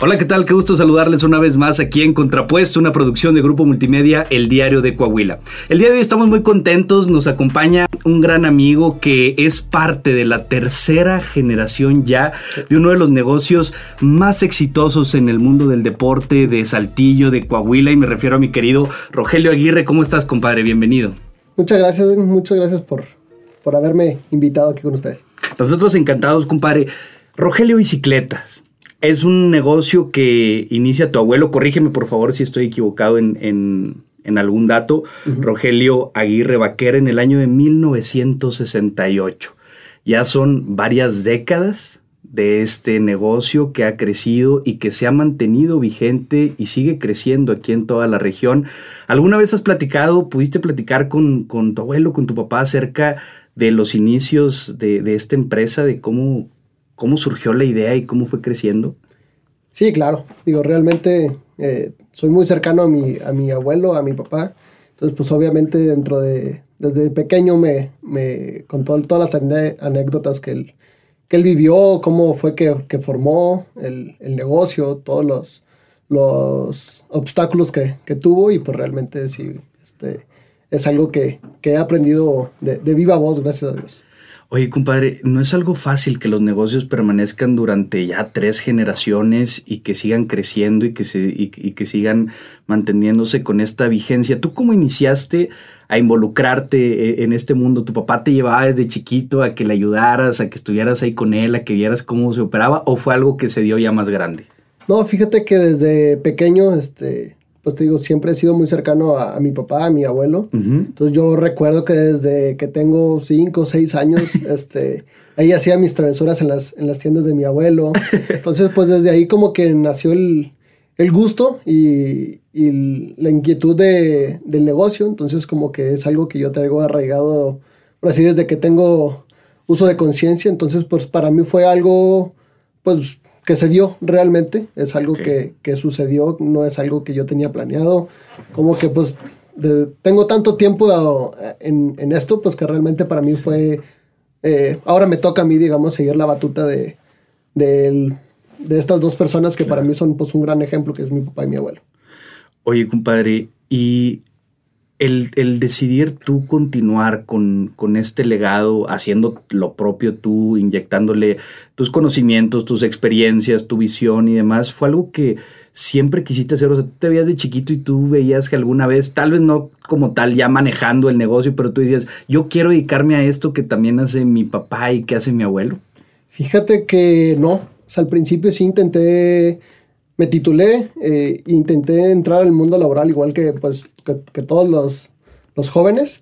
Hola, ¿qué tal? Qué gusto saludarles una vez más aquí en Contrapuesto, una producción de Grupo Multimedia, El Diario de Coahuila. El día de hoy estamos muy contentos, nos acompaña un gran amigo que es parte de la tercera generación ya de uno de los negocios más exitosos en el mundo del deporte de Saltillo, de Coahuila, y me refiero a mi querido Rogelio Aguirre. ¿Cómo estás, compadre? Bienvenido. Muchas gracias, muchas gracias por, por haberme invitado aquí con ustedes. Nosotros encantados, compadre. Rogelio Bicicletas es un negocio que inicia tu abuelo. Corrígeme, por favor, si estoy equivocado en, algún dato. Rogelio Aguirre Vaquera en el año de 1968. Ya son varias décadas de este negocio que ha crecido y que se ha mantenido vigente y sigue creciendo aquí en toda la región. ¿Alguna vez has platicado, pudiste platicar con, tu abuelo, con tu papá acerca de los inicios de, de esta empresa, de cómo, ¿Cómo surgió la idea y cómo fue creciendo? Sí, claro. Digo, realmente eh, soy muy cercano a mi, a mi abuelo, a mi papá. Entonces, pues obviamente dentro de, desde pequeño me, me contó todas las anécdotas que él, que él vivió, cómo fue que, que formó el, el, negocio, todos los, los obstáculos que, que, tuvo y pues realmente sí, este, es algo que, que he aprendido de, de viva voz, gracias a Dios. Oye, compadre, no es algo fácil que los negocios permanezcan durante ya tres generaciones y que sigan creciendo y que, se, y, que sigan manteniéndose con esta vigencia. ¿Tú cómo iniciaste a involucrarte eh, en este mundo? ¿Tu papá te llevaba desde chiquito a que le ayudaras, a que estuvieras ahí con él, a que vieras cómo se operaba o fue algo que se dio ya más grande? No, fíjate que desde pequeño, este, pues te digo, siempre he sido muy cercano a, mi papá, a mi abuelo. Entonces yo recuerdo que desde que tengo cinco o seis años, este, ahí hacía mis travesuras en las, en las tiendas de mi abuelo. Entonces pues desde ahí como que nació el, el gusto y, y, la inquietud de, del negocio. Entonces como que es algo que yo traigo arraigado, por así desde que tengo uso de conciencia. Entonces pues para mí fue algo pues que se dio realmente, es algo que, que, sucedió, no es algo que yo tenía planeado, como que pues tengo tanto tiempo en, en, esto, pues que realmente para mí fue, eh, ahora me toca a mí, digamos, seguir la batuta de, de, de estas dos personas que para mí son pues un gran ejemplo, que es mi papá y mi abuelo. Oye, compadre, y el, decidir tú continuar con, este legado, haciendo lo propio tú, inyectándole tus conocimientos, tus experiencias, tu visión y demás, fue algo que siempre quisiste hacer. O sea, tú te veías de chiquito y tú veías que alguna vez, tal vez no como tal ya manejando el negocio, pero tú decías, yo quiero dedicarme a esto que también hace mi papá y que hace mi abuelo. Fíjate que no. O sea, al principio sí intenté me titulé e intenté entrar al mundo laboral igual que, pues, que, todos los, los jóvenes.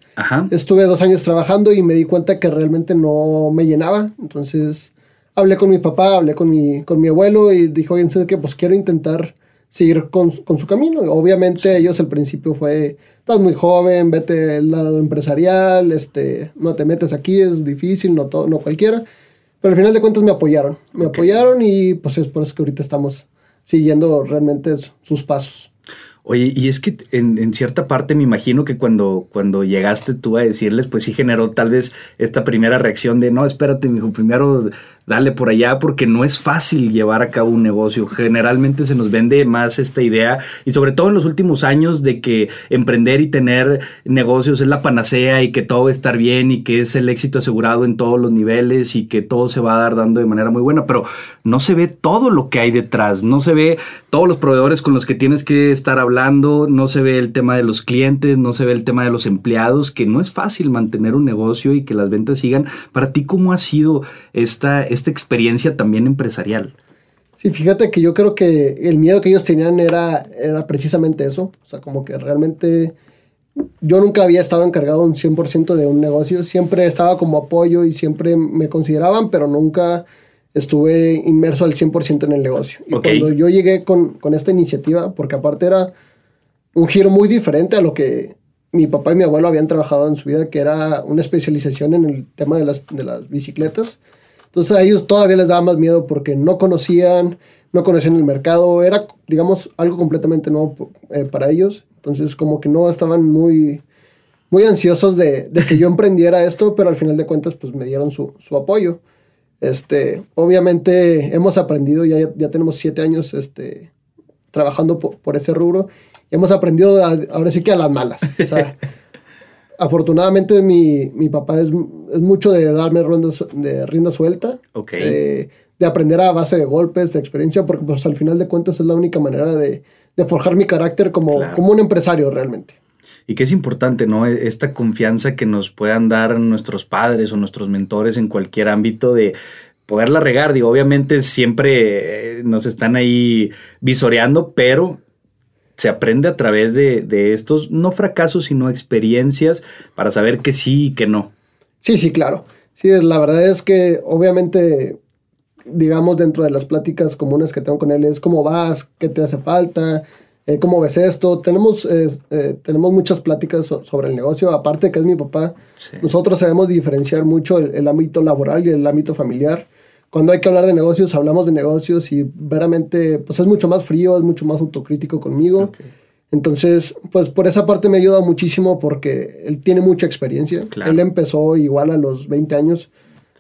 Estuve dos años trabajando y me di cuenta que realmente no me llenaba. Entonces hablé con mi papá, hablé con mi, con mi abuelo y dijo, oye, que pues quiero intentar seguir con, con, su camino. Obviamente ellos al principio fue, estás muy joven, vete al lado empresarial, este, no te metes aquí, es difícil, no, todo, no cualquiera. Pero al final de cuentas me apoyaron, me apoyaron y pues es por eso que ahorita estamos siguiendo realmente sus pasos. Oye, y es que en, cierta parte me imagino que cuando, cuando llegaste tú a decirles, pues sí generó tal vez esta primera reacción de, no, espérate, mi hijo, primero dale por allá porque no es fácil llevar a cabo un negocio. Generalmente se nos vende más esta idea y sobre todo en los últimos años de que emprender y tener negocios es la panacea y que todo va a estar bien y que es el éxito asegurado en todos los niveles y que todo se va a dar dando de manera muy buena, pero no se ve todo lo que hay detrás, no se ve todos los proveedores con los que tienes que estar hablando, no se ve el tema de los clientes, no se ve el tema de los empleados, que no es fácil mantener un negocio y que las ventas sigan. Para ti, ¿cómo ha sido esta esta experiencia también empresarial. Sí, fíjate que yo creo que el miedo que ellos tenían era, era precisamente eso. O sea, como que realmente yo nunca había estado encargado un 100% de un negocio. Siempre estaba como apoyo y siempre me consideraban, pero nunca estuve inmerso al 100% en el negocio. Y cuando yo llegué con, con, esta iniciativa, porque aparte era un giro muy diferente a lo que mi papá y mi abuelo habían trabajado en su vida, que era una especialización en el tema de las, de las bicicletas. Entonces a ellos todavía les daba más miedo porque no conocían, no conocían el mercado, era, digamos, algo completamente nuevo eh, para ellos. Entonces como que no estaban muy, muy ansiosos de, que yo emprendiera esto, pero al final de cuentas pues me dieron su, apoyo. Este, obviamente hemos aprendido, ya, ya tenemos siete años este, trabajando por, ese rubro, y hemos aprendido ahora sí que a las malas. O afortunadamente mi, mi papá es, es, mucho de darme de rienda suelta, okay. de aprender a base de golpes, de experiencia, porque pues al final de cuentas es la única manera de, de forjar mi carácter como, como un empresario realmente. Y que es importante, ¿no? E, esta confianza que nos puedan dar nuestros padres o nuestros mentores en cualquier ámbito de poderla regar. Digo, obviamente siempre eh, nos están ahí visoreando, pero se aprende a través de, de, estos, no fracasos, sino experiencias para saber que sí y que no. Sí, sí, claro. Sí, la verdad es que obviamente, digamos, dentro de las pláticas comunes que tengo con él es cómo vas, qué te hace falta, eh, cómo ves esto. Tenemos, eh, eh, tenemos muchas pláticas sobre el negocio, aparte que es mi papá. Nosotros sabemos diferenciar mucho el, el, ámbito laboral y el ámbito familiar cuando hay que hablar de negocios, hablamos de negocios y veramente, pues es mucho más frío, es mucho más autocrítico conmigo. Entonces, pues por esa parte me ayuda muchísimo porque él tiene mucha experiencia. Él empezó igual a los 20 años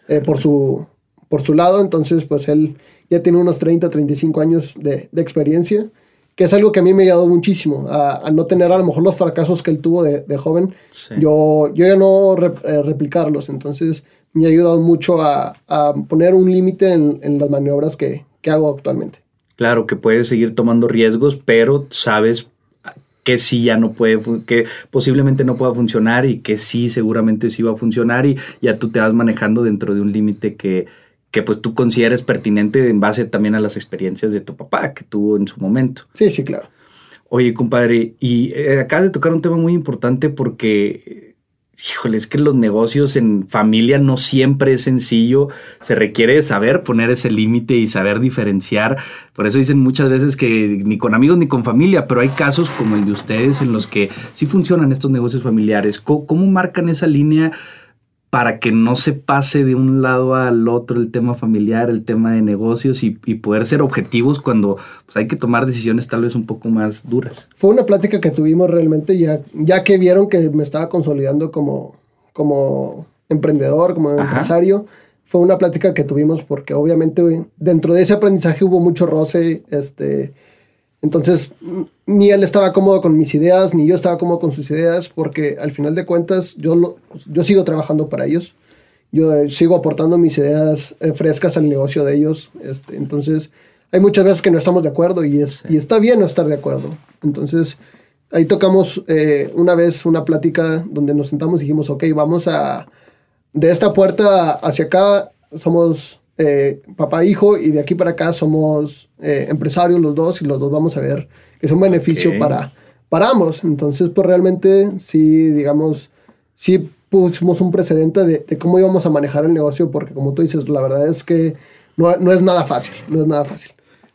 eh, por, su, por su lado, entonces pues él ya tiene unos 30, 35 años de, de experiencia que es algo que a mí me ha ayudado muchísimo, a, no tener a lo mejor los fracasos que él tuvo de, joven, yo, yo ya no eh, replicarlos, entonces me ha ayudado mucho a, poner un límite en, las maniobras que, que hago actualmente. Claro, que puedes seguir tomando riesgos, pero sabes que sí ya no puede, que posiblemente no pueda funcionar y que sí seguramente sí va a funcionar y ya tú te vas manejando dentro de un límite que, que pues tú consideres pertinente en base también a las experiencias de tu papá que tuvo en su momento. Sí, sí, claro. Oye, compadre, y eh, acabas de tocar un tema muy importante porque, híjole, es que los negocios en familia no siempre es sencillo. Se requiere saber poner ese límite y saber diferenciar. Por eso dicen muchas veces que ni con amigos ni con familia, pero hay casos como el de ustedes en los que sí funcionan estos negocios familiares. cómo marcan esa línea? Para que no se pase de un lado al otro el tema familiar, el tema de negocios y, poder ser objetivos cuando pues, hay que tomar decisiones tal vez un poco más duras. Fue una plática que tuvimos realmente ya, ya que vieron que me estaba consolidando como, como emprendedor, como empresario. Fue una plática que tuvimos porque obviamente dentro de ese aprendizaje hubo mucho roce, este, entonces, ni él estaba cómodo con mis ideas, ni yo estaba cómodo con sus ideas, porque al final de cuentas yo, yo sigo trabajando para ellos. Yo eh, sigo aportando mis ideas eh, frescas al negocio de ellos. Este, entonces, hay muchas veces que no estamos de acuerdo y, es, y está bien no estar de acuerdo. Entonces, ahí tocamos eh, una vez una plática donde nos sentamos y dijimos, ok, vamos a, de esta puerta hacia acá, somos eh, papá e hijo y de aquí para acá somos eh, empresarios los dos y los dos vamos a ver que es un beneficio para, para ambos. Entonces, pues realmente sí, digamos, sí pusimos un precedente de, cómo íbamos a manejar el negocio porque como tú dices, la verdad es que no, no es nada fácil, no es nada fácil.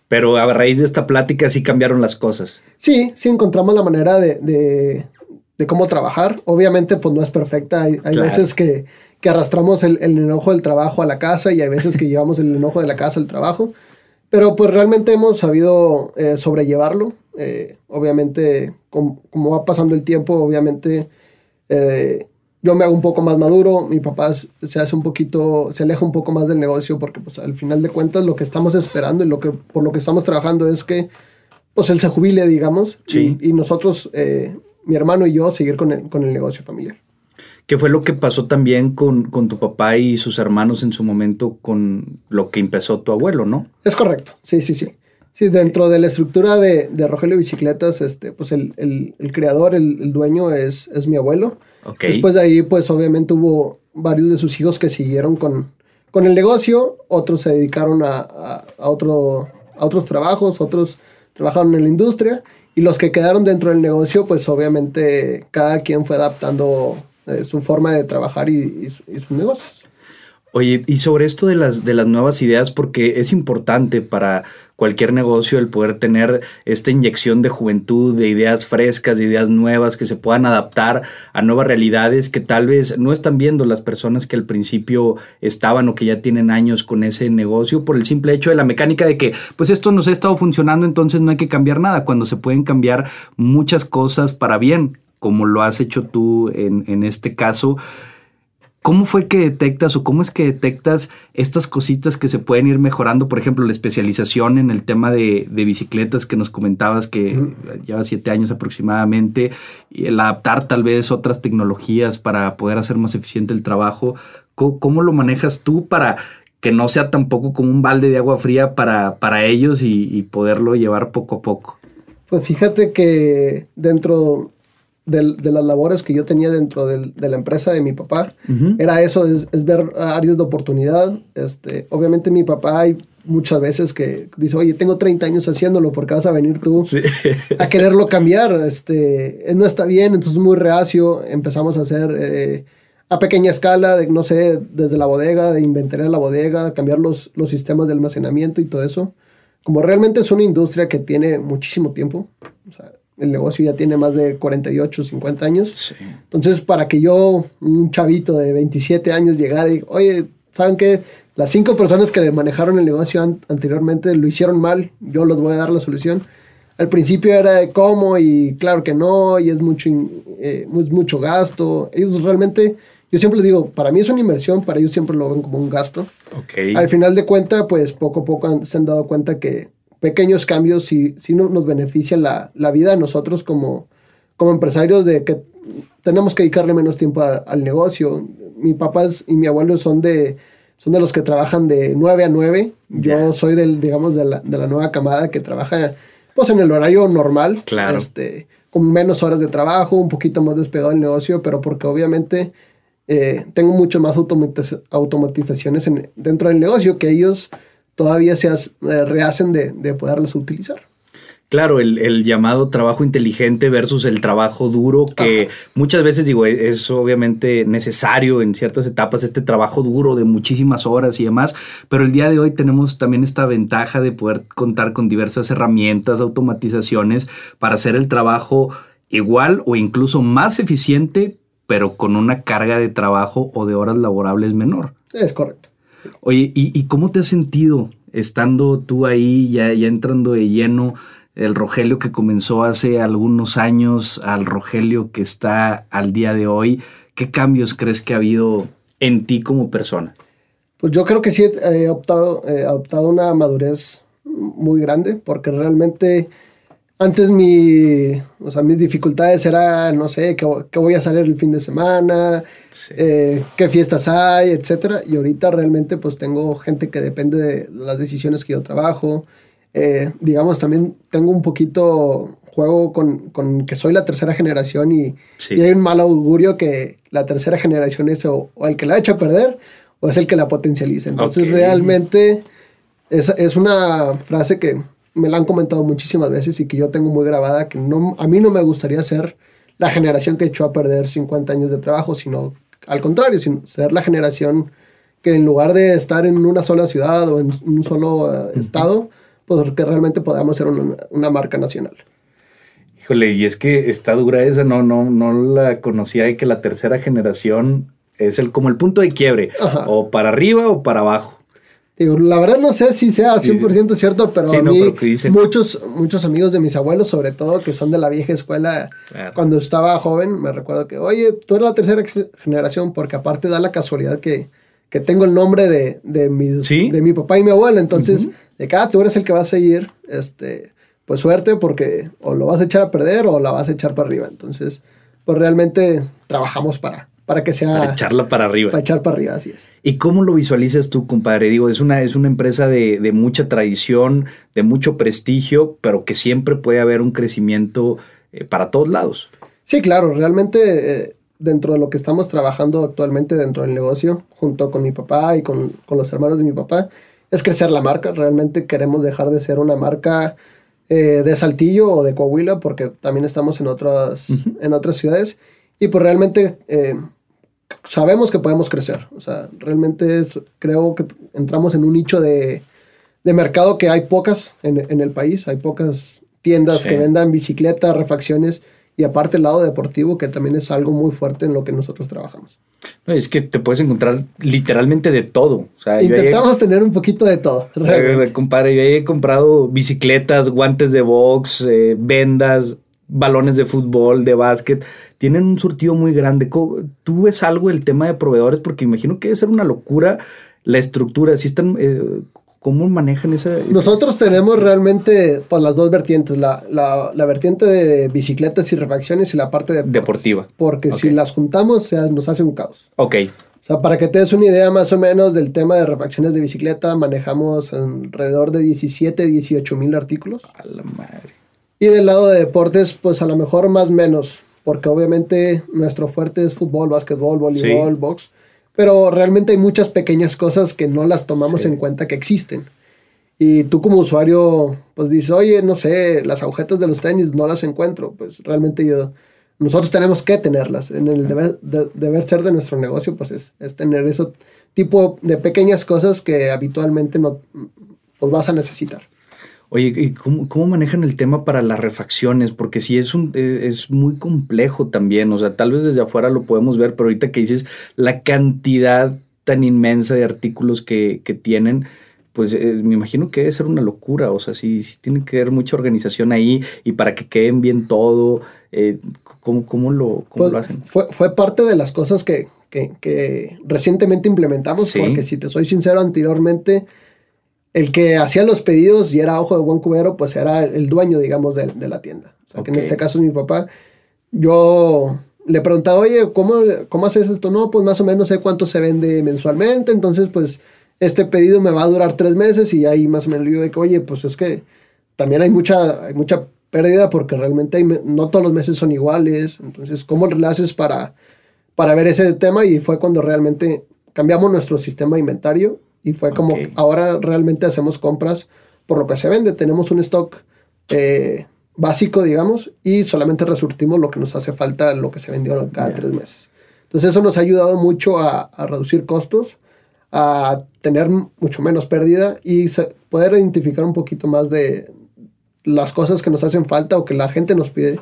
Pero a raíz de esta plática sí cambiaron las cosas. Sí, sí encontramos la manera de, de, cómo trabajar. Obviamente, pues no es perfecta. Hay, hay veces que, que arrastramos el, enojo del trabajo a la casa y hay veces que llevamos el enojo de la casa al trabajo. Pero pues realmente hemos sabido eh, sobrellevarlo. Eh, obviamente, como, va pasando el tiempo, obviamente eh, yo me hago un poco más maduro, mi papá se hace un poquito, se aleja un poco más del negocio porque pues al final de cuentas lo que estamos esperando y lo que, por lo que estamos trabajando es que pues él se jubile, digamos, y, nosotros, mi hermano y yo, seguir con con el negocio familiar que fue lo que pasó también con, con, tu papá y sus hermanos en su momento con lo que empezó tu abuelo, ¿no? Es correcto, sí, sí, sí. Sí, dentro de la estructura de, de Rogelio Bicicletas, este, pues el, el, el creador, el, el, dueño es, es mi abuelo. Después de ahí, pues obviamente hubo varios de sus hijos que siguieron con, con el negocio, otros se dedicaron a, a, a, otro, a otros trabajos, otros trabajaron en la industria y los que quedaron dentro del negocio, pues obviamente cada quien fue adaptando eh, su forma de trabajar y, sus negocios. Oye, y sobre esto de las, de las nuevas ideas, porque es importante para cualquier negocio el poder tener esta inyección de juventud, de ideas frescas, de ideas nuevas que se puedan adaptar a nuevas realidades que tal vez no están viendo las personas que al principio estaban o que ya tienen años con ese negocio por el simple hecho de la mecánica de que pues esto nos ha estado funcionando, entonces no hay que cambiar nada, cuando se pueden cambiar muchas cosas para bien como lo has hecho tú en, este caso. ¿Cómo fue que detectas o cómo es que detectas estas cositas que se pueden ir mejorando? Por ejemplo, la especialización en el tema de, bicicletas que nos comentabas que lleva siete años aproximadamente, y el adaptar tal vez otras tecnologías para poder hacer más eficiente el trabajo. ¿Cómo, lo manejas tú para que no sea tampoco como un balde de agua fría para, para ellos y poderlo llevar poco a poco? Pues fíjate que dentro de, las labores que yo tenía dentro de la empresa de mi papá, era eso, es, ver áreas de oportunidad. Este, obviamente mi papá hay muchas veces que dice, oye, tengo 30 años haciéndolo, porque vas a venir tú a quererlo cambiar? Este, no está bien, entonces muy reacio, empezamos a hacer... Eh, a pequeña escala, de, no sé, desde la bodega, de inventar la bodega, cambiar los, los sistemas de almacenamiento y todo eso. Como realmente es una industria que tiene muchísimo tiempo, o sea, el negocio ya tiene más de 48, 50 años. Entonces, para que yo, un chavito de 27 años, llegara y, oye, ¿saben qué? Las cinco personas que manejaron el negocio anteriormente lo hicieron mal, yo les voy a dar la solución. Al principio era de cómo y claro que no, y es mucho, eh, mucho gasto. Ellos realmente, yo siempre les digo, para mí es una inversión, para ellos siempre lo ven como un gasto. Okay. Al final de cuentas, pues poco a poco se han dado cuenta que pequeños cambios sí, sí nos benefician la, la, vida a nosotros como, como empresarios de que tenemos que dedicarle menos tiempo al negocio. Mi papá y mi abuelo son de, son de los que trabajan de 9 a 9. Yo soy del, digamos, de la, de la, nueva camada que trabaja pues en el horario normal. Claro. Este, con menos horas de trabajo, un poquito más despegado del negocio, pero porque obviamente eh, tengo mucho más automatizaciones en, dentro del negocio que ellos todavía se eh, rehacen de, de poderlos utilizar. Claro, el, llamado trabajo inteligente versus el trabajo duro, que muchas veces digo, e, es, obviamente necesario en ciertas etapas este trabajo duro de muchísimas horas y demás, pero el día de hoy tenemos también esta ventaja de poder contar con diversas herramientas, automatizaciones para hacer el trabajo igual o incluso más eficiente, pero con una carga de trabajo o de horas laborables menor. Es correcto. Oye, ¿y, cómo te has sentido estando tú ahí, ya, ya entrando de lleno, el Rogelio que comenzó hace algunos años al Rogelio que está al día de hoy? ¿Qué cambios crees que ha habido en ti como persona? Pues yo creo que sí he optado, he adoptado una madurez muy grande porque realmente antes mi, o sea, mis dificultades eran, no sé, que, voy a salir el fin de semana, eh, qué fiestas hay, etcétera. Y ahorita realmente pues tengo gente que depende de las decisiones que yo trabajo. Eh, digamos, también tengo un poquito juego con, con, que soy la tercera generación y, hay un mal augurio que la tercera generación es o, el que la echa a perder o es el que la potencializa. Entonces realmente es, es una frase que me la han comentado muchísimas veces y que yo tengo muy grabada, que no, a mí no me gustaría ser la generación que echó a perder 50 años de trabajo, sino al contrario, ser la generación que en lugar de estar en una sola ciudad o en un solo eh, estado, pues que realmente podamos ser una, marca nacional. Híjole, y es que está dura esa, no, no, no la conocía de que la tercera generación es el, como el punto de quiebre, o para arriba o para abajo la verdad no sé si sea 100% cierto, pero a mí muchos, muchos amigos de mis abuelos, sobre todo que son de la vieja escuela, cuando estaba joven, me recuerdo que, oye, tú eres la tercera generación, porque aparte da la casualidad que, que tengo el nombre de, de, de mi papá y mi abuelo, entonces, de cada tú eres el que va a seguir, este, pues suerte, porque o lo vas a echar a perder o la vas a echar para arriba, entonces, pues realmente trabajamos para, para que sea... Para echarla para arriba. Para echar para arriba, así es. ¿Y cómo lo visualizas tú, compadre? Digo, es una, es una empresa de, mucha tradición, de mucho prestigio, pero que siempre puede haber un crecimiento eh, para todos lados. Sí, claro, realmente eh, dentro de lo que estamos trabajando actualmente dentro del negocio, junto con mi papá y con, los hermanos de mi papá, es crecer la marca. Realmente queremos dejar de ser una marca eh, de Saltillo o de Coahuila, porque también estamos en otras, en otras ciudades. Y pues realmente sabemos que podemos crecer. O sea, realmente creo que entramos en un nicho de, mercado que hay pocas en, el país. Hay pocas tiendas que vendan bicicletas, refacciones y aparte el lado deportivo, que también es algo muy fuerte en lo que nosotros trabajamos. No, es que te puedes encontrar literalmente de todo. Intentamos tener un poquito de todo. Compadre, yo he comprado bicicletas, guantes de box, eh, vendas, balones de fútbol, de básquet, tienen un surtido muy grande. ¿Tú ves algo del tema de proveedores? Porque imagino que debe ser una locura la estructura. Si están, eh, ¿Cómo manejan esa, Nosotros tenemos realmente pues, las dos vertientes, la, la, vertiente de bicicletas y refacciones y la parte de deportiva. Porque si las juntamos nos hace un caos. Ok. O sea, para que te des una idea más o menos del tema de refacciones de bicicleta, manejamos alrededor de 17, 18 mil artículos. A la madre. Y del lado de deportes, pues a lo mejor más menos, porque obviamente nuestro fuerte es fútbol, básquetbol, voleibol, box pero realmente hay muchas pequeñas cosas que no las tomamos en cuenta que existen. Y tú como usuario, pues dices, oye, no sé, las agujetas de los tenis no las encuentro. Pues realmente yo, nosotros tenemos que tenerlas. En el deber, deber ser de nuestro negocio, pues es, es, tener ese tipo de pequeñas cosas que habitualmente no, pues vas a necesitar. Oye, ¿y cómo, manejan el tema para las refacciones? Porque sí es, un, es muy complejo también, o sea, tal vez desde afuera lo podemos ver, pero ahorita que dices la cantidad tan inmensa de artículos que, tienen, pues eh, me imagino que debe ser una locura, o sea, sí, sí tiene que haber mucha organización ahí y para que queden bien todo, eh, ¿cómo, lo, pues, lo hacen? Fue, fue parte de las cosas que, que, recientemente implementamos, porque si te soy sincero, anteriormente el que hacía los pedidos y era ojo de buen cubero, pues era el dueño, digamos, de, la tienda. O sea, que en este caso es mi papá. Yo le preguntaba, oye, ¿cómo, ¿cómo haces esto? No, pues más o menos sé cuánto se vende mensualmente, entonces pues este pedido me va a durar tres meses y ahí más o menos le digo de que, oye, pues es que también hay mucha, hay mucha pérdida porque realmente no todos los meses son iguales, entonces, ¿cómo le haces para, para ver ese tema? Y fue cuando realmente cambiamos nuestro sistema de inventario y fue como, ahora realmente hacemos compras por lo que se vende. Tenemos un stock eh, básico, digamos, y solamente resurtimos lo que nos hace falta, lo que se vendió cada tres meses. Entonces eso nos ha ayudado mucho a, reducir costos, a tener mucho menos pérdida y poder identificar un poquito más de las cosas que nos hacen falta o que la gente nos pide.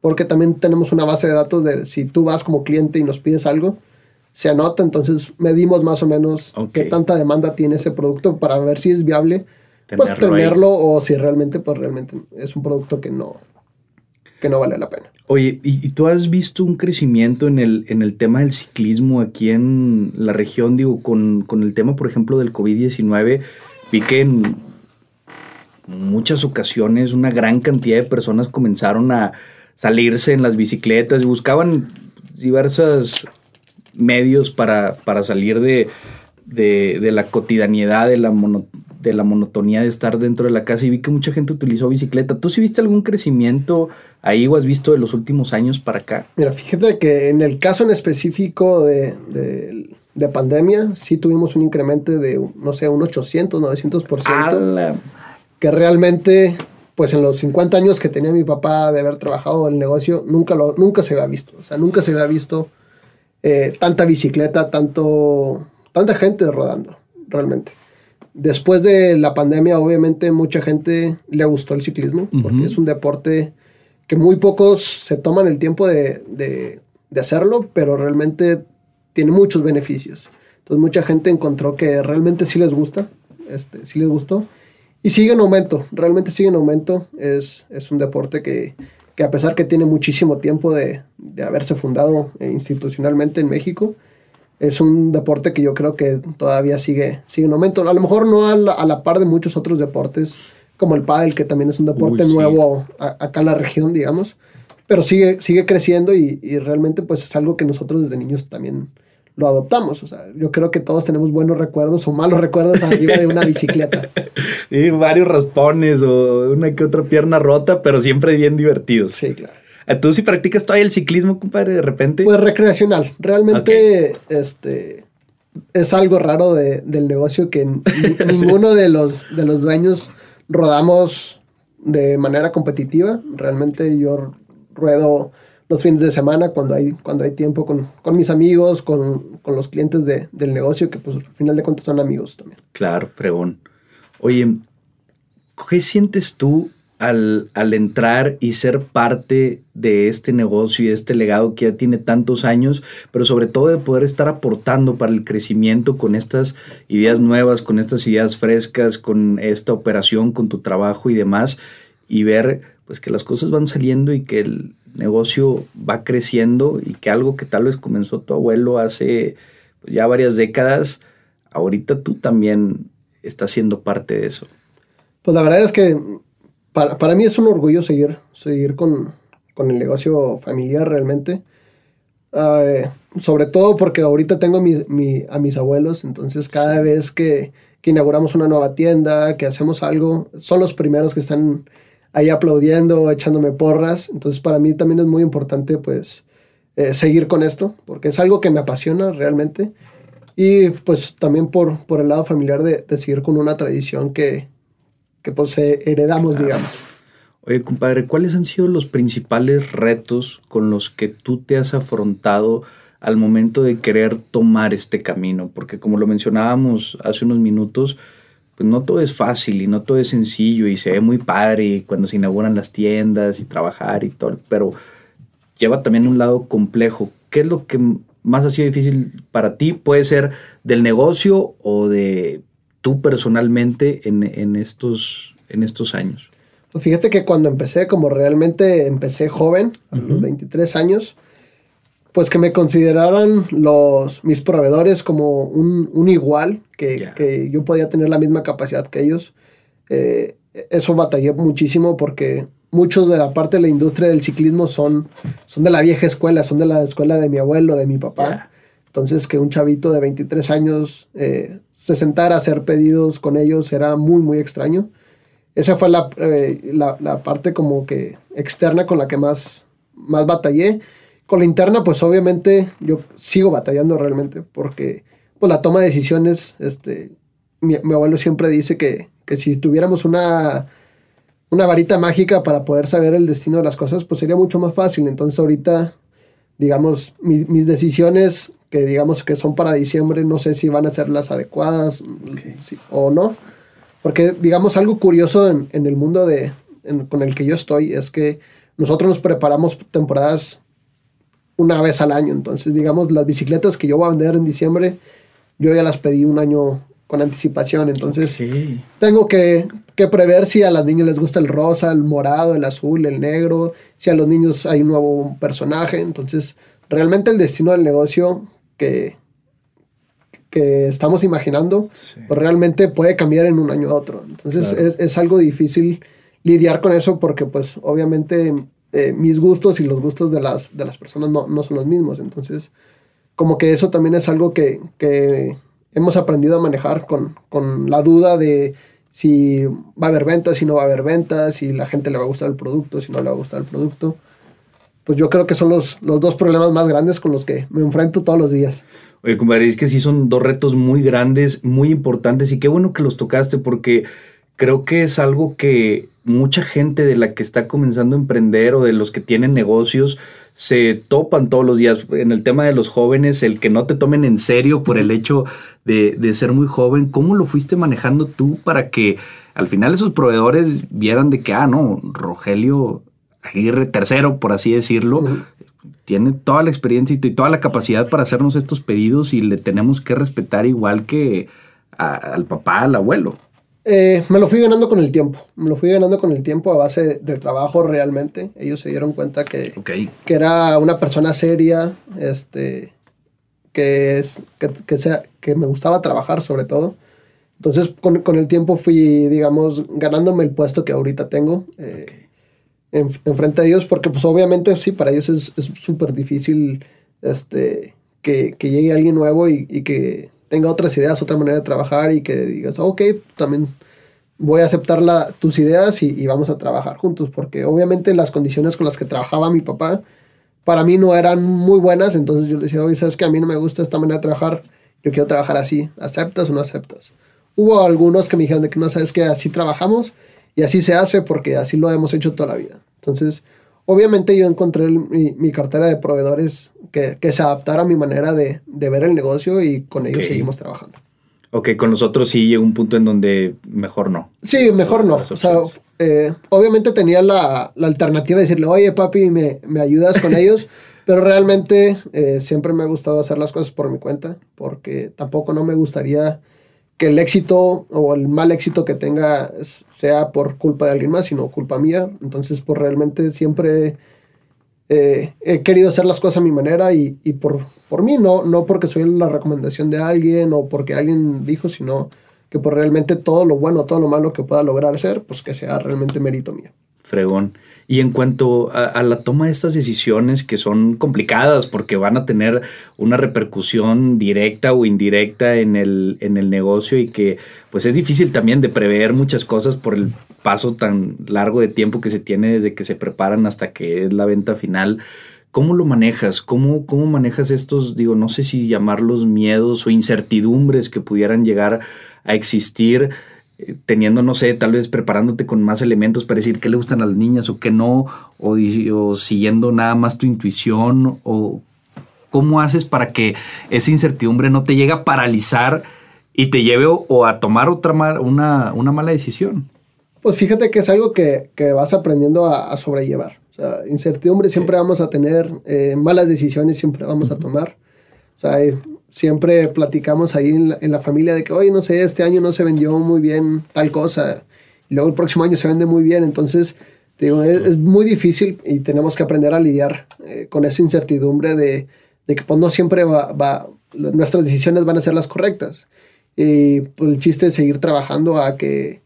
Porque también tenemos una base de datos de si tú vas como cliente y nos pides algo, se anota, entonces medimos más o menos qué tanta demanda tiene ese producto para ver si es viable pues tenerlo o si realmente pues realmente es un producto que no que no vale la pena. Oye, ¿y, tú has visto un crecimiento en el, en el tema del ciclismo aquí en la región? Digo, con, con el tema, por ejemplo, del COVID-19, vi que en muchas ocasiones una gran cantidad de personas comenzaron a salirse en las bicicletas y buscaban diversas medios para, para salir de, de, la cotidianidad, de la, de la monotonía de estar dentro de la casa y vi que mucha gente utilizó bicicleta. ¿Tú sí viste algún crecimiento ahí o has visto de los últimos años para acá? Mira, fíjate que en el caso en específico de, de, pandemia, sí tuvimos un incremento de, no sé, un 800, 900%. Que realmente, pues en los 50 años que tenía mi papá de haber trabajado en el negocio, nunca, lo, nunca se había visto. O sea, nunca se había visto eh, tanta bicicleta, tanto, tanta gente rodando, realmente. Después de la pandemia, obviamente, mucha gente le gustó el ciclismo, porque es un deporte que muy pocos se toman el tiempo de, de, hacerlo, pero realmente tiene muchos beneficios. Entonces, mucha gente encontró que realmente sí les gusta, este, sí les gustó, y sigue en aumento, realmente sigue en aumento. Es, es un deporte que, que a pesar que tiene muchísimo tiempo de, de haberse fundado institucionalmente en México, es un deporte que yo creo que todavía sigue, sigue en aumento. A lo mejor no a la, par de muchos otros deportes, como el pádel, que también es un deporte nuevo acá en la región, digamos, pero sigue, sigue creciendo y, y, realmente pues es algo que nosotros desde niños también lo adoptamos. O sea, yo creo que todos tenemos buenos recuerdos o malos recuerdos arriba de una bicicleta. Sí, varios raspones o una que otra pierna rota, pero siempre bien divertidos. Sí, claro. ¿Tú sí practicas todavía el ciclismo, compadre, de repente? Pues recreacional. Realmente, este es algo raro del negocio que ninguno de los, de los dueños rodamos de manera competitiva. Realmente yo ruedo los fines de semana cuando hay, cuando hay tiempo con, mis amigos, con, los clientes del negocio, que pues al final de cuentas son amigos también. Claro, fregón. Oye, ¿qué sientes tú al, al, entrar y ser parte de este negocio y de este legado que ya tiene tantos años, pero sobre todo de poder estar aportando para el crecimiento con estas ideas nuevas, con estas ideas frescas, con esta operación, con tu trabajo y demás, y ver pues que las cosas van saliendo y que el negocio va creciendo y que algo que tal vez comenzó tu abuelo hace pues, ya varias décadas, ahorita tú también estás siendo parte de eso. Pues la verdad es que para, para mí es un orgullo seguir, seguir con, con el negocio familiar realmente. Uh, sobre todo porque ahorita tengo mi, mi, a mis abuelos, entonces cada sí. vez que, que, inauguramos una nueva tienda, que hacemos algo, son los primeros que están ahí aplaudiendo, echándome porras. Entonces para mí también es muy importante pues eh, seguir con esto, porque es algo que me apasiona realmente. Y pues también por, por el lado familiar de, de seguir con una tradición que, que pues heredamos, claro. digamos. Oye, compadre, ¿cuáles han sido los principales retos con los que tú te has afrontado al momento de querer tomar este camino? Porque como lo mencionábamos hace unos minutos, pues no todo es fácil y no todo es sencillo y se ve muy padre cuando se inauguran las tiendas y trabajar y todo, pero lleva también un lado complejo. ¿Qué es lo que más ha sido difícil para ti? Puede ser del negocio o de tú personalmente en, en estos, en estos años. Pues fíjate que cuando empecé, como realmente empecé joven, a uh -huh. los 23 años, pues que me consideraran los, mis proveedores como un, un igual, que, yeah. que, yo podía tener la misma capacidad que ellos. Eh, eso batallé muchísimo porque muchos de la parte de la industria del ciclismo son, son de la vieja escuela, son de la escuela de mi abuelo, de mi papá. Yeah. Entonces que un chavito de 23 años eh, se sentara a hacer pedidos con ellos era muy, muy extraño esa fue la, eh, la, la, parte como que externa con la que más, más batallé. Con la interna, pues obviamente yo sigo batallando realmente, porque pues la toma de decisiones, este, mi, mi abuelo siempre dice que, que, si tuviéramos una, una varita mágica para poder saber el destino de las cosas, pues sería mucho más fácil. Entonces ahorita, digamos, mi, mis decisiones que digamos que son para diciembre, no sé si van a ser las adecuadas okay. si, o no porque, digamos, algo curioso en, en el mundo de, en, con el que yo estoy es que nosotros nos preparamos temporadas una vez al año. Entonces, digamos, las bicicletas que yo voy a vender en diciembre, yo ya las pedí un año con anticipación. Entonces, tengo que, que, prever si a las niñas les gusta el rosa, el morado, el azul, el negro, si a los niños hay un nuevo personaje. Entonces, realmente el destino del negocio que, que estamos imaginando, sí. pues realmente puede cambiar en un año a otro. Entonces claro. es, es, algo difícil lidiar con eso porque pues obviamente eh, mis gustos y los gustos de las, de las personas no, no, son los mismos. Entonces como que eso también es algo que, que hemos aprendido a manejar con, con, la duda de si va a haber ventas, si no va a haber ventas, si la gente le va a gustar el producto, si no le va a gustar el producto. Pues yo creo que son los, los dos problemas más grandes con los que me enfrento todos los días. Oye, compadre, que sí son dos retos muy grandes, muy importantes y qué bueno que los tocaste porque creo que es algo que mucha gente de la que está comenzando a emprender o de los que tienen negocios se topan todos los días. En el tema de los jóvenes, el que no te tomen en serio por el hecho de, de ser muy joven, ¿cómo lo fuiste manejando tú para que al final esos proveedores vieran de que, ah, no, Rogelio Aguirre tercero, por así decirlo, uh -huh tiene toda la experiencia y toda la capacidad para hacernos estos pedidos y le tenemos que respetar igual que a, al papá, al abuelo. Eh, me lo fui ganando con el tiempo, me lo fui ganando con el tiempo a base de, de trabajo realmente. Ellos se dieron cuenta que, okay. que era una persona seria, este, que, es, que, que, sea, que me gustaba trabajar sobre todo. Entonces con, con, el tiempo fui, digamos, ganándome el puesto que ahorita tengo. Eh, okay en, en, frente a ellos, porque pues obviamente sí, para ellos es súper difícil este, que, que, llegue alguien nuevo y, y, que tenga otras ideas, otra manera de trabajar y que digas, ok, también voy a aceptar la, tus ideas y, y, vamos a trabajar juntos, porque obviamente las condiciones con las que trabajaba mi papá para mí no eran muy buenas, entonces yo le decía, oye, sabes que a mí no me gusta esta manera de trabajar, yo quiero trabajar así, ¿aceptas o no aceptas? Hubo algunos que me dijeron de que no sabes que así trabajamos y así se hace porque así lo hemos hecho toda la vida. Entonces, obviamente yo encontré el, mi, mi, cartera de proveedores que, que, se adaptara a mi manera de, de ver el negocio y con ellos seguimos trabajando. Ok, con nosotros sí llegó un punto en donde mejor no. Sí, mejor no. O sea, eh, obviamente tenía la, la, alternativa de decirle, oye papi, me, me ayudas con ellos, pero realmente eh, siempre me ha gustado hacer las cosas por mi cuenta, porque tampoco no me gustaría que el éxito o el mal éxito que tenga sea por culpa de alguien más, sino culpa mía. Entonces, pues realmente siempre eh, he querido hacer las cosas a mi manera y, y, por, por mí, no, no porque soy la recomendación de alguien o porque alguien dijo, sino que por realmente todo lo bueno, todo lo malo que pueda lograr ser, pues que sea realmente mérito mío. Fregón. Y en cuanto a, la toma de estas decisiones que son complicadas porque van a tener una repercusión directa o indirecta en el, en el negocio y que pues es difícil también de prever muchas cosas por el paso tan largo de tiempo que se tiene desde que se preparan hasta que es la venta final. ¿Cómo lo manejas? ¿Cómo, ¿Cómo manejas estos, digo, no sé si llamarlos miedos o incertidumbres que pudieran llegar a existir? Teniendo, no sé, tal vez preparándote con más elementos para decir qué le gustan a las niñas o qué no, o, o siguiendo nada más tu intuición, o cómo haces para que esa incertidumbre no te llegue a paralizar y te lleve o, a tomar otra una, una, mala decisión. Pues fíjate que es algo que, que vas aprendiendo a, sobrellevar. O sea, incertidumbre siempre vamos a tener, eh, malas decisiones siempre vamos a tomar. Sea, siempre platicamos ahí en la, familia de que, oye, no sé, este año no se vendió muy bien tal cosa, y luego el próximo año se vende muy bien, entonces, digo, es, muy difícil y tenemos que aprender a lidiar eh, con esa incertidumbre de, que pues no siempre va, va, nuestras decisiones van a ser las correctas. Y pues, el chiste es seguir trabajando a que,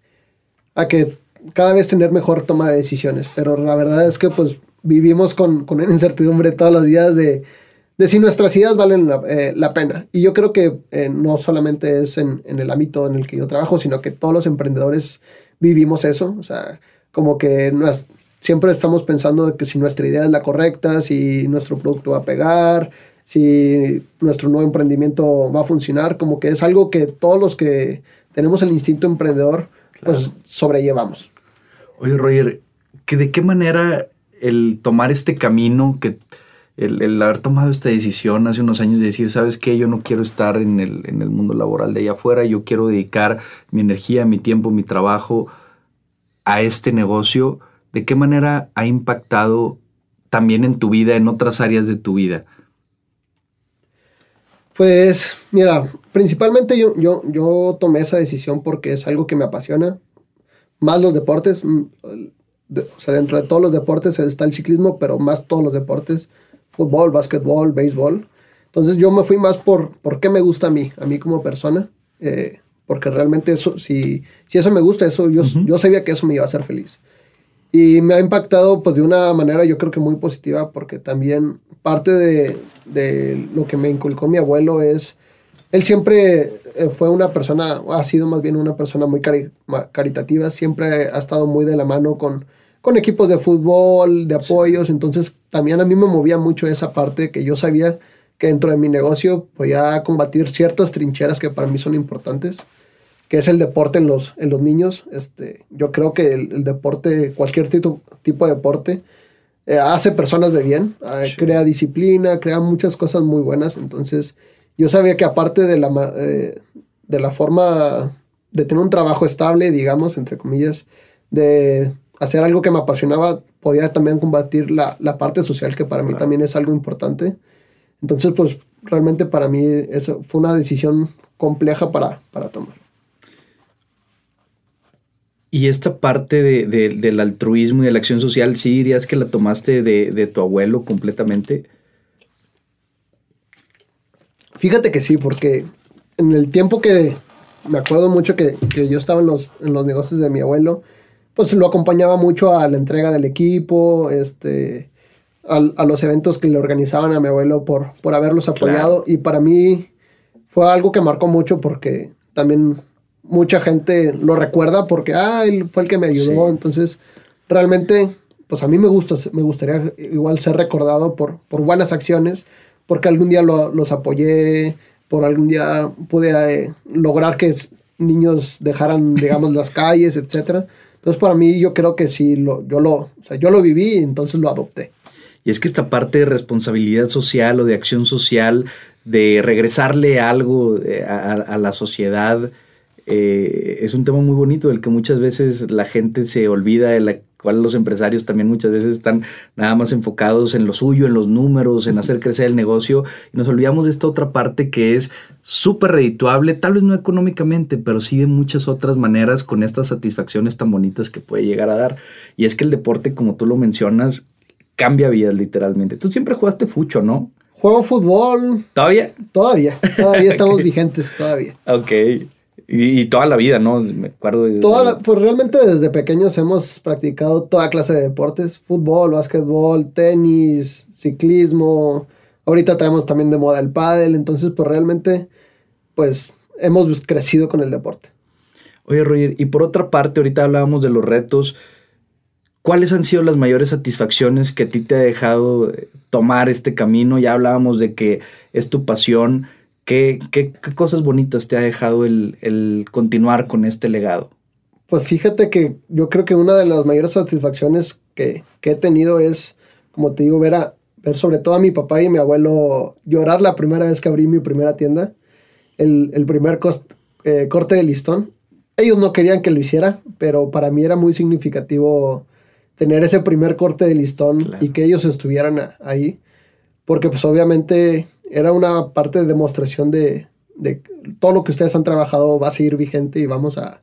a que cada vez tener mejor toma de decisiones, pero la verdad es que pues vivimos con, con una incertidumbre todos los días de de si nuestras ideas valen la, eh, pena. Y yo creo que eh, no solamente es en, el ámbito en el que yo trabajo, sino que todos los emprendedores vivimos eso. O sea, como que siempre estamos pensando de que si nuestra idea es la correcta, si nuestro producto va a pegar, si nuestro nuevo emprendimiento va a funcionar, como que es algo que todos los que tenemos el instinto emprendedor, pues sobrellevamos. Oye, Roger, ¿que ¿de qué manera el tomar este camino que el, haber tomado esta decisión hace unos años de decir, ¿sabes qué? Yo no quiero estar en el, en el mundo laboral de allá afuera, yo quiero dedicar mi energía, mi tiempo, mi trabajo a este negocio. ¿De qué manera ha impactado también en tu vida, en otras áreas de tu vida? Pues mira, principalmente yo, yo, yo tomé esa decisión porque es algo que me apasiona, más los deportes, mm, o sea, dentro de todos los deportes está el ciclismo, pero más todos los deportes fútbol, básquetbol, béisbol. Entonces yo me fui más por, por qué me gusta a mí, a mí como persona, eh, porque realmente eso, si, si eso me gusta, eso yo, yo sabía que eso me iba a hacer feliz. Y me ha impactado pues de una manera yo creo que muy positiva, porque también parte de, de lo que me inculcó mi abuelo es, él siempre eh, fue una persona, ha sido más bien una persona muy caritativa, siempre ha estado muy de la mano con con equipos de fútbol, de apoyos, entonces también a mí me movía mucho esa parte que yo sabía que dentro de mi negocio podía combatir ciertas trincheras que para mí son importantes, que es el deporte en los, en los niños. Este, yo creo que el, deporte, cualquier tipo, tipo de deporte, eh, hace personas de bien, eh, crea disciplina, crea muchas cosas muy buenas, entonces yo sabía que aparte de la, eh, de la forma de tener un trabajo estable, digamos, entre comillas, de hacer algo que me apasionaba, podía también combatir la, la parte social, que para mí también es algo importante. Entonces, pues realmente para mí eso fue una decisión compleja para, para tomar. Y esta parte de, del altruismo y de la acción social, ¿sí dirías que la tomaste de, de, tu abuelo completamente? Fíjate que sí, porque en el tiempo que me acuerdo mucho que, que yo estaba en los, en los negocios de mi abuelo, pues lo acompañaba mucho a la entrega del equipo, este, a, los eventos que le organizaban a mi abuelo por, por haberlos apoyado. Y para mí fue algo que marcó mucho porque también mucha gente lo recuerda porque, ah, él fue el que me ayudó. Entonces, realmente, pues a mí me gusta, me gustaría igual ser recordado por, por buenas acciones, porque algún día los apoyé, por algún día pude eh, lograr que niños dejaran, digamos, las calles, etcétera. Entonces, para mí, yo creo que sí, lo, yo, lo, o sea, yo lo viví y entonces lo adopté. Y es que esta parte de responsabilidad social o de acción social, de regresarle algo eh, a, la sociedad, eh, es un tema muy bonito del que muchas veces la gente se olvida de la cual los empresarios también muchas veces están nada más enfocados en lo suyo, en los números, en hacer crecer el negocio y nos olvidamos de esta otra parte que es súper redituable, tal vez no económicamente, pero sí de muchas otras maneras con estas satisfacciones tan bonitas que puede llegar a dar. Y es que el deporte, como tú lo mencionas, cambia vidas literalmente. Tú siempre jugaste fucho, ¿no? Juego fútbol. ¿Todavía? Todavía, todavía estamos vigentes, todavía. Ok. Y, toda la vida, ¿no? Me acuerdo. De, toda pues realmente desde pequeños hemos practicado toda clase de deportes: fútbol, básquetbol, tenis, ciclismo. Ahorita traemos también de moda el pádel. Entonces, pues realmente, pues hemos crecido con el deporte. Oye, Roger, y por otra parte, ahorita hablábamos de los retos. ¿Cuáles han sido las mayores satisfacciones que a ti te ha dejado tomar este camino? Ya hablábamos de que es tu pasión. ¿Qué, qué, cosas bonitas te ha dejado el, continuar con este legado? Pues fíjate que yo creo que una de las mayores satisfacciones que, he tenido es, como te digo, ver, a, ver sobre todo a mi papá y mi abuelo llorar la primera vez que abrí mi primera tienda, el, primer eh, corte de listón. Ellos no querían que lo hiciera, pero para mí era muy significativo tener ese primer corte de listón y que ellos estuvieran ahí, porque pues obviamente era una parte de demostración de, todo lo que ustedes han trabajado va a seguir vigente y vamos a,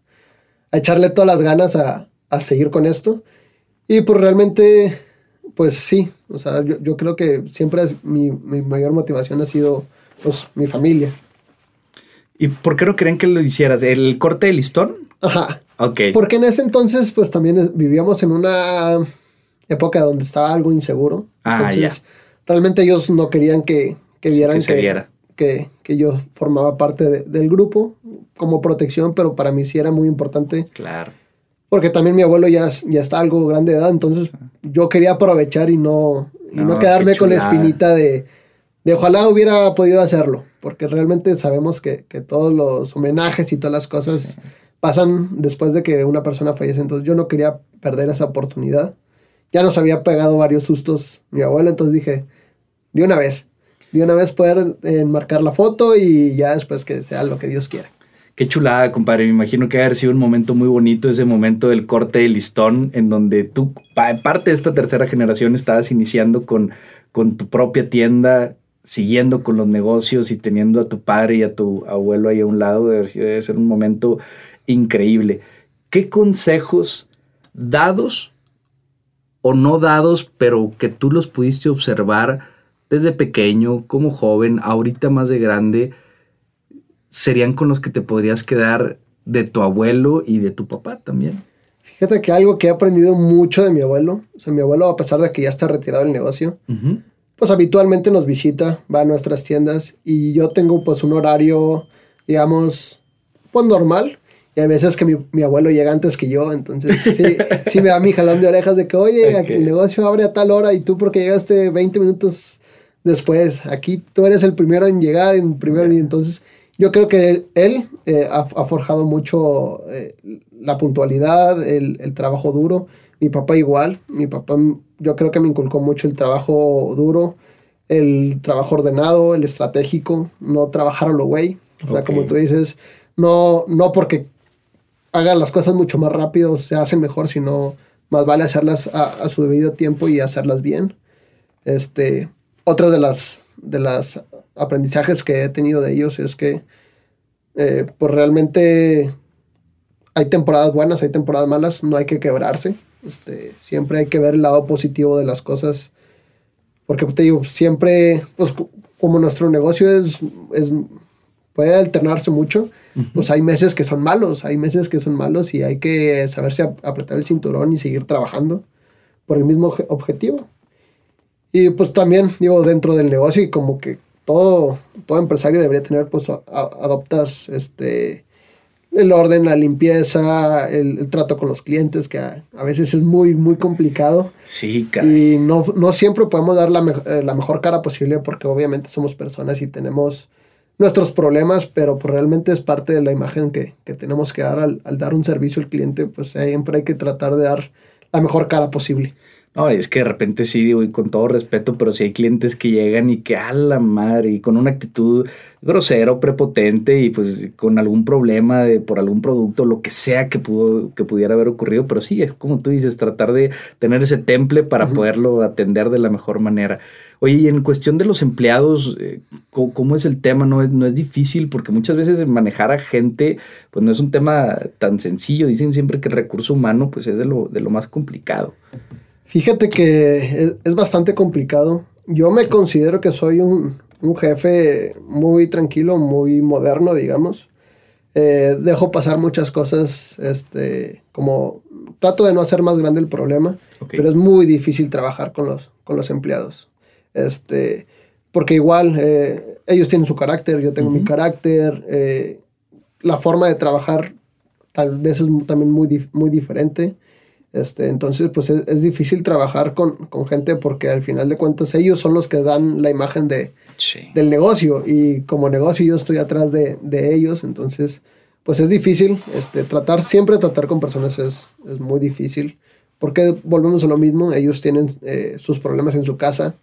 echarle todas las ganas a, seguir con esto. Y pues realmente, pues sí, o sea, yo, creo que siempre mi, mi, mayor motivación ha sido pues mi familia. ¿Y por qué no creen que lo hicieras? ¿El corte de listón? Ajá. Ok. Porque en ese entonces, pues también vivíamos en una época donde estaba algo inseguro. Ah, entonces, realmente ellos no querían que, que vieran que, que, yo formaba parte del grupo como protección, pero para mí sí era muy importante. Claro. Porque también mi abuelo ya, ya está algo grande de edad, entonces yo quería aprovechar y no, no, quedarme con la espinita de, de ojalá hubiera podido hacerlo, porque realmente sabemos que, que todos los homenajes y todas las cosas pasan después de que una persona fallece, entonces yo no quería perder esa oportunidad. Ya nos había pegado varios sustos mi abuelo, entonces dije, de una vez, de una vez poder enmarcar la foto y ya después que sea lo que Dios quiera. Qué chulada, compadre. Me imagino que haber sido un momento muy bonito ese momento del corte de listón, en donde tú, parte de esta tercera generación, estabas iniciando con, con tu propia tienda, siguiendo con los negocios y teniendo a tu padre y a tu abuelo ahí a un lado. Debe ser un momento increíble. ¿Qué consejos dados o no dados, pero que tú los pudiste observar? Desde pequeño, como joven, ahorita más de grande, serían con los que te podrías quedar de tu abuelo y de tu papá también? Fíjate que algo que he aprendido mucho de mi abuelo, o sea, mi abuelo, a pesar de que ya está retirado del negocio, pues habitualmente nos visita, va a nuestras tiendas y yo tengo pues un horario, digamos, pues normal. Y hay veces que mi, abuelo llega antes que yo, entonces sí, sí me da mi jalón de orejas de que, oye, el negocio abre a tal hora y tú porque llegaste 20 minutos después. Aquí tú eres el primero en llegar, en primero y entonces yo creo que él, eh, ha, forjado mucho eh, la puntualidad, el, trabajo duro. Mi papá igual, mi papá yo creo que me inculcó mucho el trabajo duro, el trabajo ordenado, el estratégico, no trabajar a lo güey. O sea, como tú dices, no, no porque hagan las cosas mucho más rápido se hacen mejor, sino más vale hacerlas a, a su debido tiempo y hacerlas bien. Este, otra de las, de las aprendizajes que he tenido de ellos es que, eh, pues realmente hay temporadas buenas, hay temporadas malas, no hay que quebrarse. Este, siempre hay que ver el lado positivo de las cosas. Porque te digo, siempre, pues como nuestro negocio es, es puede alternarse mucho, pues hay meses que son malos, hay meses que son malos y hay que saberse apretar el cinturón y seguir trabajando por el mismo objetivo. Y pues también, digo, dentro del negocio y como que todo, todo empresario debería tener, pues adoptas este, el orden, la limpieza, el, trato con los clientes, que a, veces es muy, muy complicado. Sí, Y no, no siempre podemos dar la, eh, la, mejor cara posible porque obviamente somos personas y tenemos nuestros problemas, pero pues realmente es parte de la imagen que, que tenemos que dar al, al, dar un servicio al cliente, pues siempre hay que tratar de dar la mejor cara posible. No, es que de repente sí, digo, y con todo respeto, pero si hay clientes que llegan y que a la madre, y con una actitud grosera o prepotente y pues con algún problema de, por algún producto, lo que sea que, pudo, que pudiera haber ocurrido, pero sí, es como tú dices, tratar de tener ese temple para poderlo atender de la mejor manera. Oye, y en cuestión de los empleados, eh, ¿cómo, es el tema? No es, no es difícil porque muchas veces manejar a gente, pues no es un tema tan sencillo. Dicen siempre que el recurso humano, pues es de lo, de lo más complicado. Fíjate que es, bastante complicado. Yo me considero que soy un, jefe muy tranquilo, muy moderno, digamos. Eh, dejo pasar muchas cosas, este, como trato de no hacer más grande el problema, pero es muy difícil trabajar con los, con los empleados. Este, porque igual eh, ellos tienen su carácter, yo tengo mi carácter, eh, la forma de trabajar tal vez es también muy, muy diferente. Este, entonces, pues es, difícil trabajar con, gente porque al final de cuentas ellos son los que dan la imagen de, del negocio. Y como negocio yo estoy atrás de, ellos, entonces, pues es difícil. Este, tratar, siempre tratar con personas es, muy difícil. Porque volvemos a lo mismo, ellos tienen eh, sus problemas en su casa,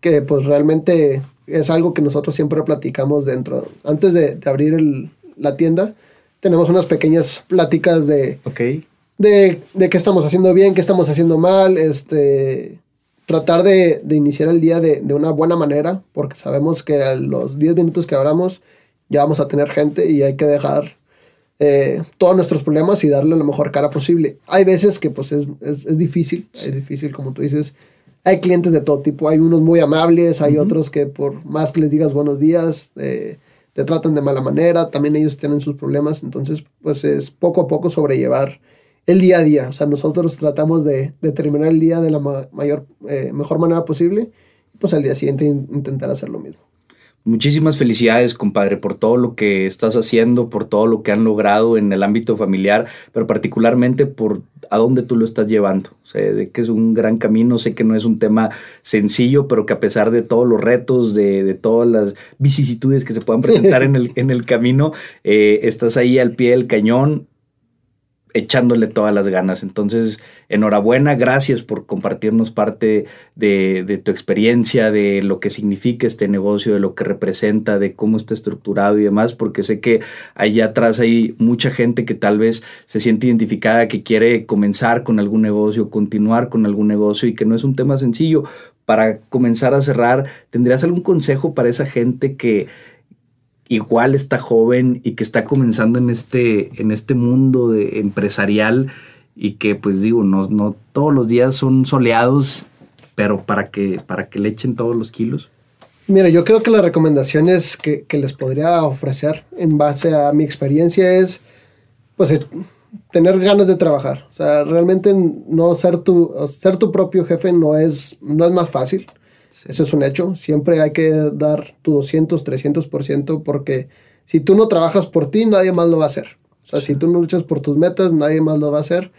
que pues realmente es algo que nosotros siempre platicamos dentro, antes de, abrir la tienda, tenemos unas pequeñas pláticas de... Okay de, de qué estamos haciendo bien, qué estamos haciendo mal, este, tratar de, iniciar el día de, una buena manera, porque sabemos que a los 10 minutos que abramos ya vamos a tener gente y hay que dejar eh, todos nuestros problemas y darle la mejor cara posible. Hay veces que pues es, difícil, es difícil como tú dices. Hay clientes de todo tipo, hay unos muy amables, hay otros que por más que les digas buenos días, eh, te tratan de mala manera, también ellos tienen sus problemas, entonces pues es poco a poco sobrellevar el día a día. O sea, nosotros tratamos de, terminar el día de la mayor, eh, mejor manera posible y pues al día siguiente intentar hacer lo mismo. Muchísimas felicidades, compadre, por todo lo que estás haciendo, por todo lo que han logrado en el ámbito familiar, pero particularmente por a dónde tú lo estás llevando. O sea, de que es un gran camino, sé que no es un tema sencillo, pero que a pesar de todos los retos, de, todas las vicisitudes que se puedan presentar en el, en el camino, eh, estás ahí al pie del cañón, echándole todas las ganas. Entonces, enhorabuena, gracias por compartirnos parte de, tu experiencia, de lo que significa este negocio, de lo que representa, de cómo está estructurado y demás, porque sé que allá atrás hay mucha gente que tal vez se siente identificada, que quiere comenzar con algún negocio, continuar con algún negocio y que no es un tema sencillo. Para comenzar a cerrar, ¿tendrías algún consejo para esa gente que igual está joven y que está comenzando en este, en este mundo de empresarial y que pues digo, no, no todos los días son soleados, pero para que, para que le echen todos los kilos. Mira, yo creo que las recomendaciones que, que les podría ofrecer en base a mi experiencia es, pues, eh, tener ganas de trabajar. O sea, realmente no ser tu, ser tu propio jefe no es, no es más fácil. Eso es un hecho. Siempre hay que dar tu 200, 300% porque si tú no trabajas por ti, nadie más lo va a hacer. O sea, si tú no luchas por tus metas, nadie más lo va a hacer.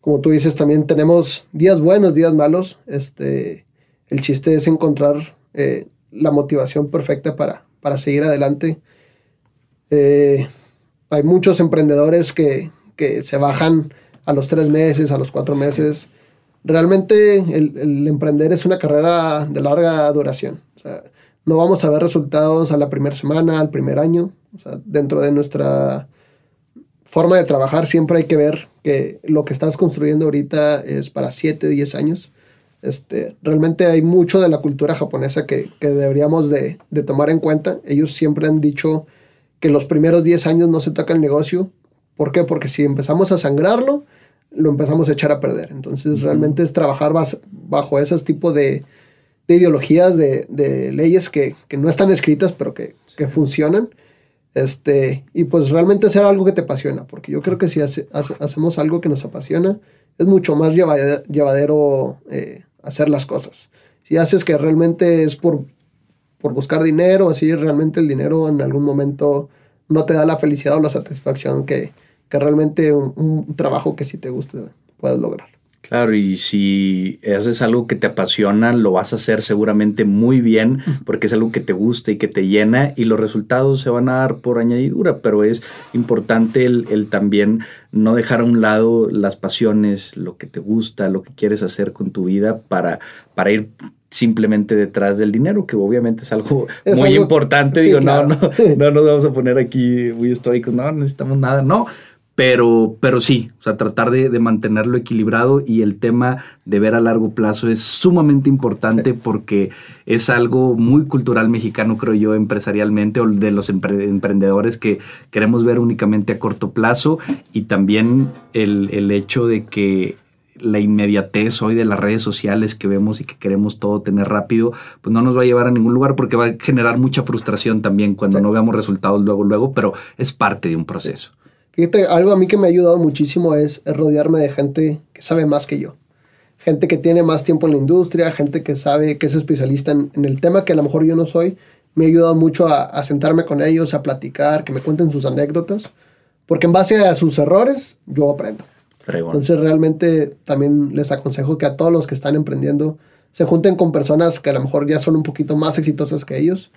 Como tú dices, también tenemos días buenos, días malos. Este, el chiste es encontrar eh, la motivación perfecta para, para seguir adelante. Eh, hay muchos emprendedores que, que se bajan a los tres meses, a los cuatro meses realmente el, emprender es una carrera de larga duración. no vamos a ver resultados a la primera semana, al primer año. dentro de nuestra forma de trabajar siempre hay que ver que lo que estás construyendo ahorita es para 7, 10 años. Este, realmente hay mucho de la cultura japonesa que, deberíamos de, de, tomar en cuenta. Ellos siempre han dicho que los primeros 10 años no se toca el negocio. ¿Por qué? Porque si empezamos a sangrarlo, lo empezamos a echar a perder. Entonces, realmente es trabajar bajo ese tipo de, ideologías, de, leyes que, no están escritas, pero que, funcionan. Este, y pues realmente hacer algo que te apasiona, porque yo creo que si hacemos algo que nos apasiona, es mucho más llevadero, eh, hacer las cosas. Si haces que realmente es por, por buscar dinero, así realmente el dinero en algún momento no te da la felicidad o la satisfacción que, que realmente un, trabajo que si te guste puedas lograr. Claro, y si haces algo que te apasiona, lo vas a hacer seguramente muy bien porque es algo que te gusta y que te llena y los resultados se van a dar por añadidura, pero es importante el, también no dejar a un lado las pasiones, lo que te gusta, lo que quieres hacer con tu vida para, para ir simplemente detrás del dinero, que obviamente es algo muy importante. Digo, no, no, no nos vamos a poner aquí muy estoicos, no necesitamos nada, no pero, pero sí, o sea, tratar de, mantenerlo equilibrado y el tema de ver a largo plazo es sumamente importante porque es algo muy cultural mexicano, creo yo, empresarialmente, o de los emprendedores que queremos ver únicamente a corto plazo y también el, el hecho de que la inmediatez hoy de las redes sociales que vemos y que queremos todo tener rápido, pues no nos va a llevar a ningún lugar porque va a generar mucha frustración también cuando no veamos resultados luego, luego, pero es parte de un proceso. Fíjate, algo a mí que me ha ayudado muchísimo es, rodearme de gente que sabe más que yo. Gente que tiene más tiempo en la industria, gente que sabe, que es especialista en, el tema que a lo mejor yo no soy. Me ha ayudado mucho a, sentarme con ellos, a platicar, que me cuenten sus anécdotas. Porque en base a sus errores, yo aprendo. Entonces realmente también les aconsejo que a todos los que están emprendiendo se junten con personas que a lo mejor ya son un poquito más exitosas que ellos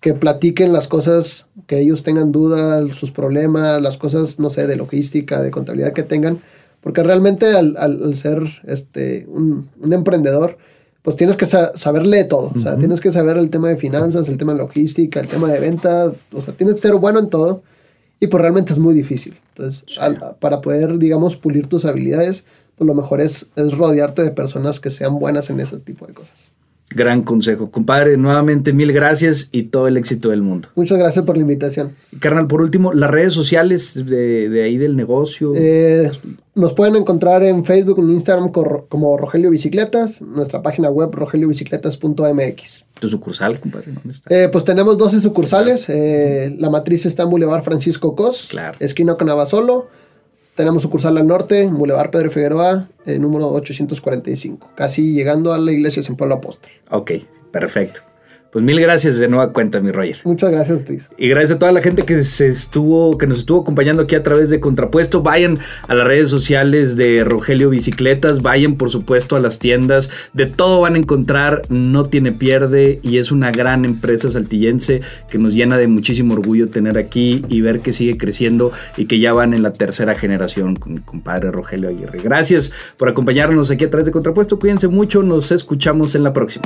que platiquen las cosas, que ellos tengan dudas, sus problemas, las cosas, no sé, de logística, de contabilidad que tengan, porque realmente al, ser este, un, emprendedor, pues tienes que saberle de todo, o sea, tienes que saber el tema de finanzas, el tema de logística, el tema de venta, o sea, tienes que ser bueno en todo y pues realmente es muy difícil. Entonces, para poder, digamos, pulir tus habilidades, pues lo mejor es, es rodearte de personas que sean buenas en ese tipo de cosas. Gran consejo. Compadre, nuevamente mil gracias y todo el éxito del mundo. Muchas gracias por la invitación. carnal, por último, las redes sociales de, ahí del negocio. Eh, nos pueden encontrar en Facebook, en Instagram como Rogelio Bicicletas, nuestra página web rogeliobicicletas.mx. ¿Tu sucursal, compadre? ¿Dónde está? Eh, pues tenemos 12 sucursales. Eh, la matriz está en Boulevard Francisco Cos, claro. esquina con Abasolo. Tenemos sucursal al norte, Boulevard Pedro Figueroa, eh, número 845, casi llegando a la iglesia San Pablo Apóstol. Ok, perfecto. Pues mil gracias de nueva cuenta, mi Roger. Muchas gracias, Tis. Y gracias a toda la gente que se estuvo, que nos estuvo acompañando aquí a través de Contrapuesto. Vayan a las redes sociales de Rogelio Bicicletas, vayan por supuesto a las tiendas, de todo van a encontrar, no tiene pierde y es una gran empresa saltillense que nos llena de muchísimo orgullo tener aquí y ver que sigue creciendo y que ya van en la tercera generación con mi compadre Rogelio Aguirre. Gracias por acompañarnos aquí a través de Contrapuesto, cuídense mucho, nos escuchamos en la próxima.